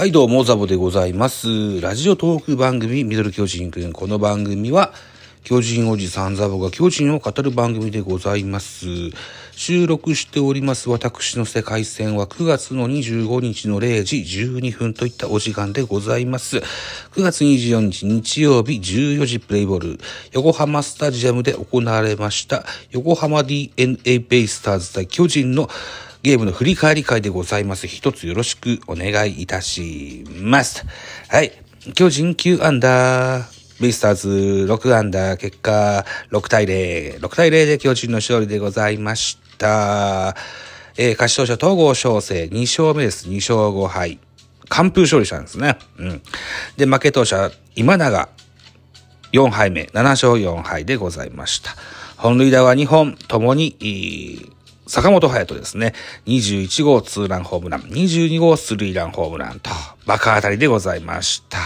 はい、どうも、ザボでございます。ラジオトーク番組、ミドル巨人くん。この番組は、巨人おじさんザボが巨人を語る番組でございます。収録しております私の世界線は9月の25日の0時12分といったお時間でございます。9月24日日曜日14時プレイボール、横浜スタジアムで行われました、横浜 DNA ベイスターズ対巨人のゲームの振り返り会でございます。一つよろしくお願いいたします。はい。巨人9アンダー。ベイスターズ6アンダー。結果6対0。6対0で巨人の勝利でございました。えー、勝ち投手は東郷翔征2勝目です。2勝5敗。完封勝利したんですね。うん。で、負け投手は今永4敗目、7勝4敗でございました。本塁打は2本、ともに、坂本隼人ですね。21号ツーランホームラン、22号スリーランホームランと、バカ当たりでございました。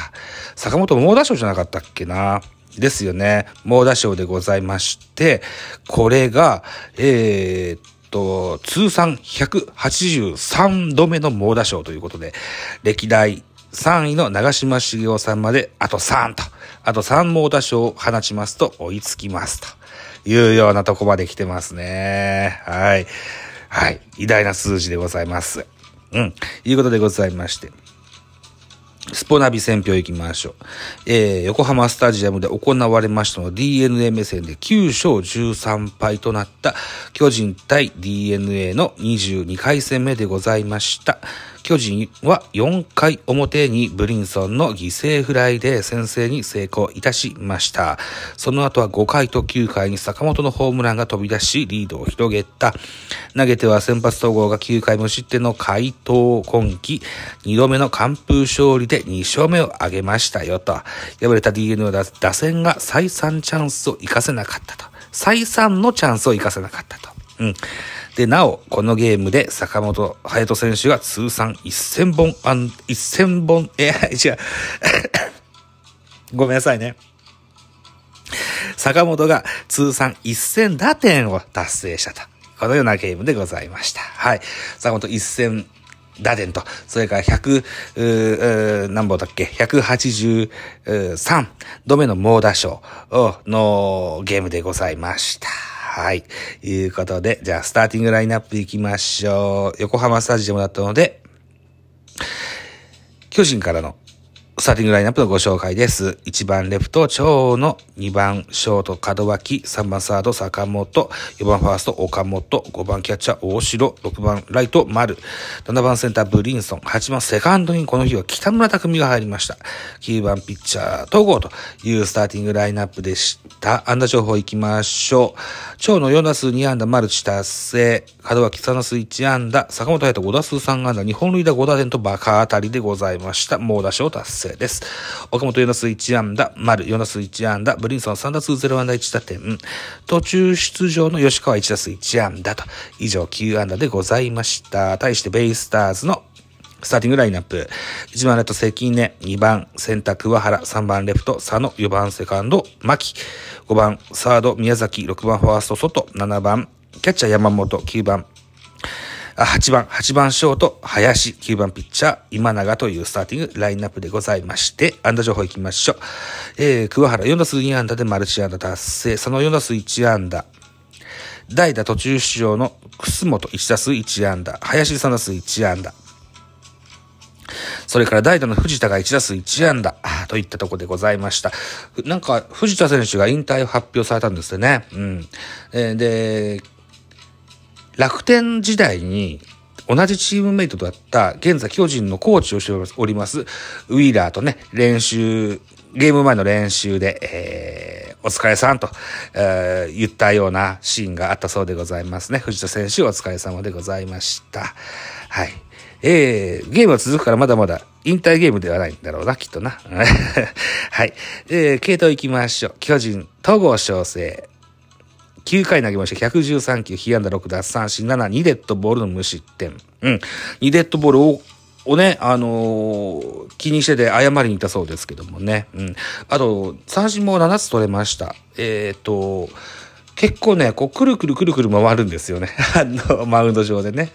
坂本猛打賞じゃなかったっけな？ですよね。猛打賞でございまして、これが、えー、と、通算183度目の猛打賞ということで、歴代3位の長嶋茂雄さんまであと3と、あと3猛打賞を放ちますと追いつきますというようなとこまで来てますね。はい。はい。偉大な数字でございます。うん。いうことでございまして。スポナビ選票行きましょう。えー、横浜スタジアムで行われましたの DNA 目線で9勝13敗となった巨人対 DNA の22回戦目でございました。巨人は4回表にブリンソンの犠牲フライで先制に成功いたしました。その後は5回と9回に坂本のホームランが飛び出しリードを広げた。投げては先発統合が9回無失点の回答今季2度目の完封勝利で2勝目を挙げましたよと。敗れた DNA 打打線が再三チャンスを生かせなかったと。再三のチャンスを生かせなかったと。うん。で、なお、このゲームで坂本隼人選手が通算1000本、あん、1000本、え、違う。ごめんなさいね。坂本が通算1000打点を達成したと。このようなゲームでございました。はい。坂本1000打点と、それから100、ー何本だっけ ?183 度目の猛打賞のゲームでございました。はい。いうことで、じゃあ、スターティングラインナップ行きましょう。横浜スタジアムだったので、巨人からのスターティングラインナップのご紹介です。1番レフト、長野、2番ショート、門脇、3番サード、坂本、4番ファースト、岡本、5番キャッチャー、大城、6番ライト、丸、7番センター、ブリンソン、8番セカンドにこの日は北村匠海が入りました。9番ピッチャー、東郷というスターティングラインナップでした。安打情報いきましょう。長野4打数2安打、マルチ達成、門脇3打数1安打、坂本隼人5打数3安打、日本塁打5打点とバカ当たりでございました。猛打賞達成です。岡本4打数1安打、丸4打数1安打、ブリンソン3打数0安打1打点、途中出場の吉川1打数1安打と、以上9安打でございました。対してベイスターズのスターティングラインナップ。1番レフト関根、2番センター桑原、3番レフト佐野、4番セカンド牧、5番サード宮崎、6番ファースト外、7番キャッチャー山本、9番8番、8番ショート、林、9番ピッチャー、今永というスターティングラインナップでございまして、安打情報いきましょう。えー、桑原4打数2安打でマルチ安打達成、佐野4打数1安打、代打途中出場の楠本1打数1安打、林3打数1安打、それから代打の藤田が1打数1安打といったところでございました。なんか、藤田選手が引退を発表されたんですよね。うん。えーで、楽天時代に同じチームメイトだった現在巨人のコーチをしておりますウィーラーとね、練習、ゲーム前の練習で、えー、お疲れさんと、えー、言ったようなシーンがあったそうでございますね。藤田選手お疲れ様でございました。はい。えー、ゲームは続くからまだまだ引退ゲームではないんだろうな、きっとな。はい。えー、系統行きましょう。巨人、戸郷翔征。9回投げました、113球、被安打6奪三振7、2デッドボールの無失点。うん。2デッドボールを、をね、あのー、気にしてて謝りに行ったそうですけどもね。うん。あと、三振も7つ取れました。えっ、ー、と、結構ね、こう、くるくるくるくる回るんですよね。あの、マウンド上でね。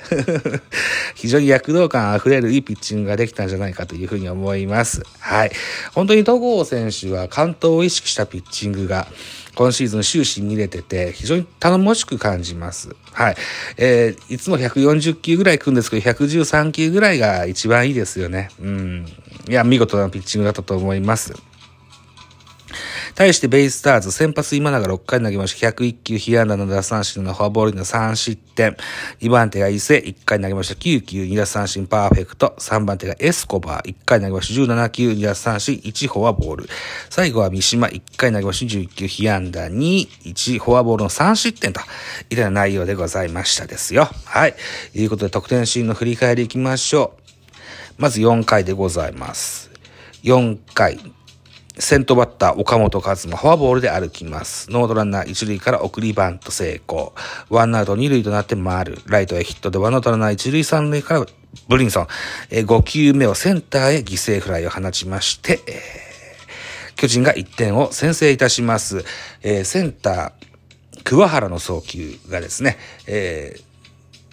非常に躍動感あふれるいいピッチングができたんじゃないかというふうに思います。はい。本当に戸郷選手は関東を意識したピッチングが、今シーズン終始見れてて、非常に頼もしく感じます。はい。えー、いつも140球ぐらい来るんですけど、113球ぐらいが一番いいですよね。うん。いや、見事なピッチングだったと思います。対してベイスターズ、先発今永6回投げました。101球、被安打の奪三振のフォアボールの3失点。2番手が伊勢、1回投げました。9球、2奪三振パーフェクト。3番手がエスコバー、1回投げました。17球、2奪三振、1フォアボール。最後は三島、1回投げました。11球、被安打2、1フォアボールの3失点といった内容でございましたですよ。はい。ということで、得点シーンの振り返りいきましょう。まず4回でございます。4回、先頭バッター、岡本和真、フォアボールで歩きます。ノードランナー一塁から送りバント成功。ワンアウト二塁となって回る。ライトへヒットでワンアウトランナー一塁三塁からブリンソン。えー、5球目をセンターへ犠牲フライを放ちまして、えー、巨人が1点を先制いたします。えー、センター、桑原の送球がですね、えー、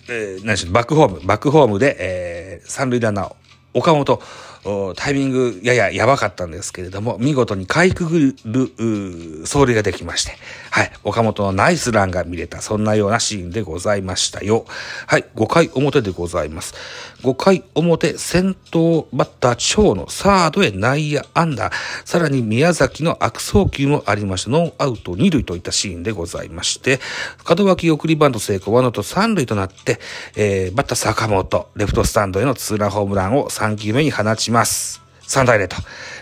えー、何しょう、バックホーム、バックホームで、えー、三塁ランナー、岡本、タイミングやややばかったんですけれども、見事にかいくぐる、走塁ができまして、はい、岡本のナイスランが見れた、そんなようなシーンでございましたよ。はい、5回表でございます。5回表、先頭バッター長のサードへ内野安打、さらに宮崎の悪送球もありまして、ノーアウト2塁といったシーンでございまして、門脇送りバント成功、ワンナウト3塁となって、えー、バッター坂本、レフトスタンドへのツーランホームランを3球目に放ちましたます。3対0と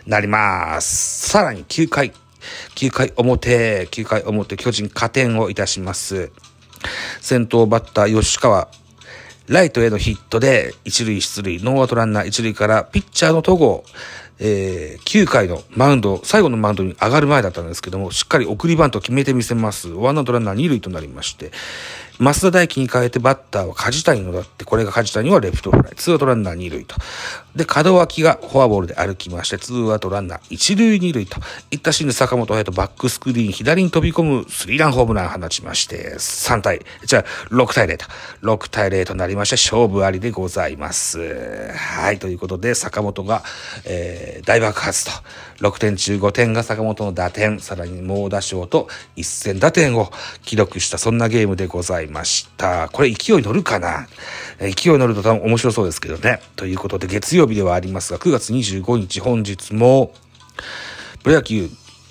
なります。さらに9回、9回表、9回表、巨人加点をいたします。先頭バッター吉川、ライトへのヒットで一塁出塁、ノーアウトランナー一塁からピッチャーの戸郷、えー、9回のマウンド、最後のマウンドに上がる前だったんですけども、しっかり送りバントを決めてみせます。ワンアウトランナー二塁となりまして、増田大輝に変えてバッターは梶谷の代打で、これが梶谷はレフトフライ、ツーアウトランナー二塁と。で、門脇がフォアボールで歩きまして、ツーアウトランナー一塁二塁といったシーンで坂本勇人バックスクリーン左に飛び込むスリーランホームラン放ちまして、3対、じゃあ6対0と、6対0となりまして、勝負ありでございます。はい、ということで、坂本が、えー、大爆発と、6点中5点が坂本の打点、さらに猛打賞と1000打点を記録した、そんなゲームでございました。これ勢い乗るかな？勢い乗ると多分面白そうですけどね。ということで、月曜日ではありますが、9月25日本日も、プロ野球、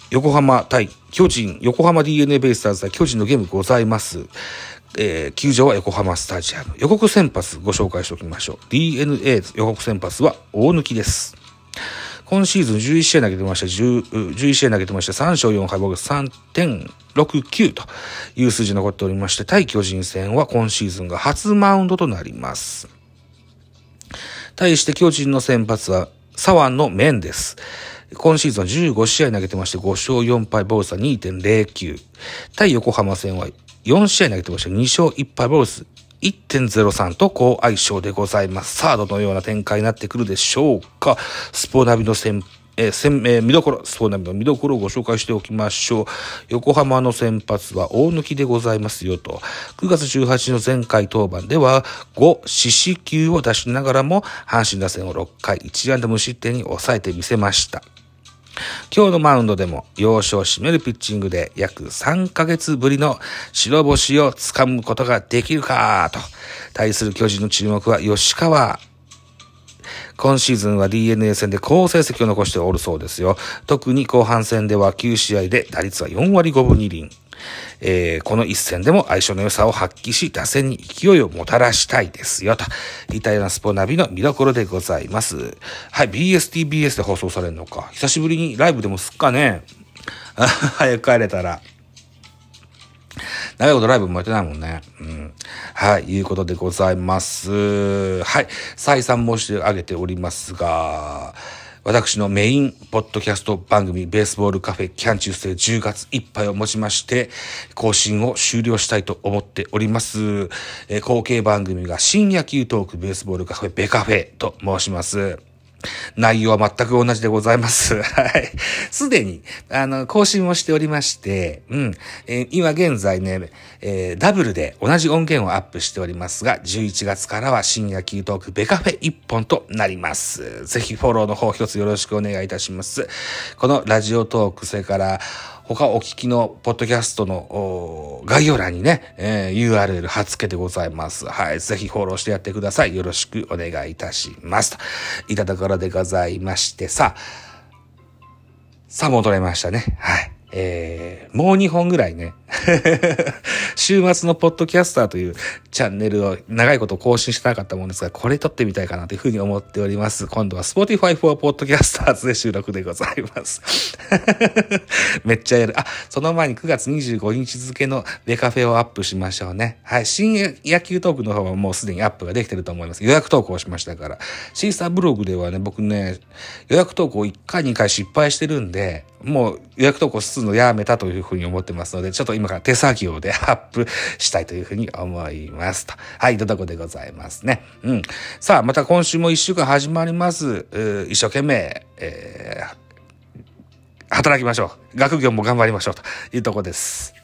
横浜対巨人、横浜 DNA ベイスターズ対巨人のゲームございます。えー、球場は横浜スタジアム。予告先発ご紹介しておきましょう。DNA 予告先発は大抜です。今シーズン11試合投げてました、11試合投げてました、3勝4敗、僕3.69という数字残っておりまして、対巨人戦は今シーズンが初マウンドとなります。対して巨人の先発は、左腕の面です。今シーズンは15試合投げてまして、5勝4敗、ボルスは2.09。対横浜戦は4試合投げてまして、2勝1敗、ボルス1.03と好相性でございます。さあ、どのような展開になってくるでしょうか。スポナビの先えー、先えー、見どころ、スポナビの見どころをご紹介しておきましょう。横浜の先発は大抜きでございますよと。9月18日の前回登板では、5四死球を出しながらも、阪神打線を6回1安打無失点に抑えてみせました。今日のマウンドでも要所を締めるピッチングで約3ヶ月ぶりの白星をつかむことができるかと。対する巨人の注目は吉川。今シーズンは DNA 戦で好成績を残しておるそうですよ。特に後半戦では9試合で打率は4割5分2厘。えー、この一戦でも相性の良さを発揮し、打線に勢いをもたらしたいですよ、と。いたようなスポナビの見どころでございます。はい、BSTBS で放送されるのか。久しぶりにライブでもすっかね。早く帰れたら。長いことライブもやってないもんね。うん。はい、いうことでございます。はい、再三申し上げておりますが、私のメインポッドキャスト番組ベースボールカフェキャンチュースで10月いっぱいをもちまして更新を終了したいと思っております。えー後継番組が新野球トークベースボールカフェベカフェと申します。内容は全く同じでございます。はい。すでに、あの、更新をしておりまして、うん。えー今現在ね、えーダブルで同じ音源をアップしておりますが、11月からは深夜キートークベカフェ1本となります。ぜひフォローの方一つよろしくお願いいたします。このラジオトーク、それから、他お聞きのポッドキャストの概要欄にね、えー URL 貼っ付けてございます。はい。ぜひフォローしてやってください。よろしくお願いいたします。といたところでございまして、さあ、さあ戻れましたね。はい。えー、もう2本ぐらいね、週末のポッドキャスターというチャンネルを長いこと更新してなかったもんですが、これ撮ってみたいかなというふうに思っております。今度は Spotify for Podcasters で収録でございます。めっちゃやる。あ、その前に9月25日付のベカフェをアップしましょうね。はい。新野球トークの方はもうすでにアップができてると思います。予約投稿しましたから。シーサーブログではね、僕ね、予約投稿1回2回失敗してるんで、もう予約投稿するのやめたというふうに思ってますので、ちょっと今から手作業でアッップしたいというふうに思いますと。はい、というとこでございますね。うん。さあ、また今週も1週間始まります。一生懸命、えー働きましょう。学業も頑張りましょうというとこです。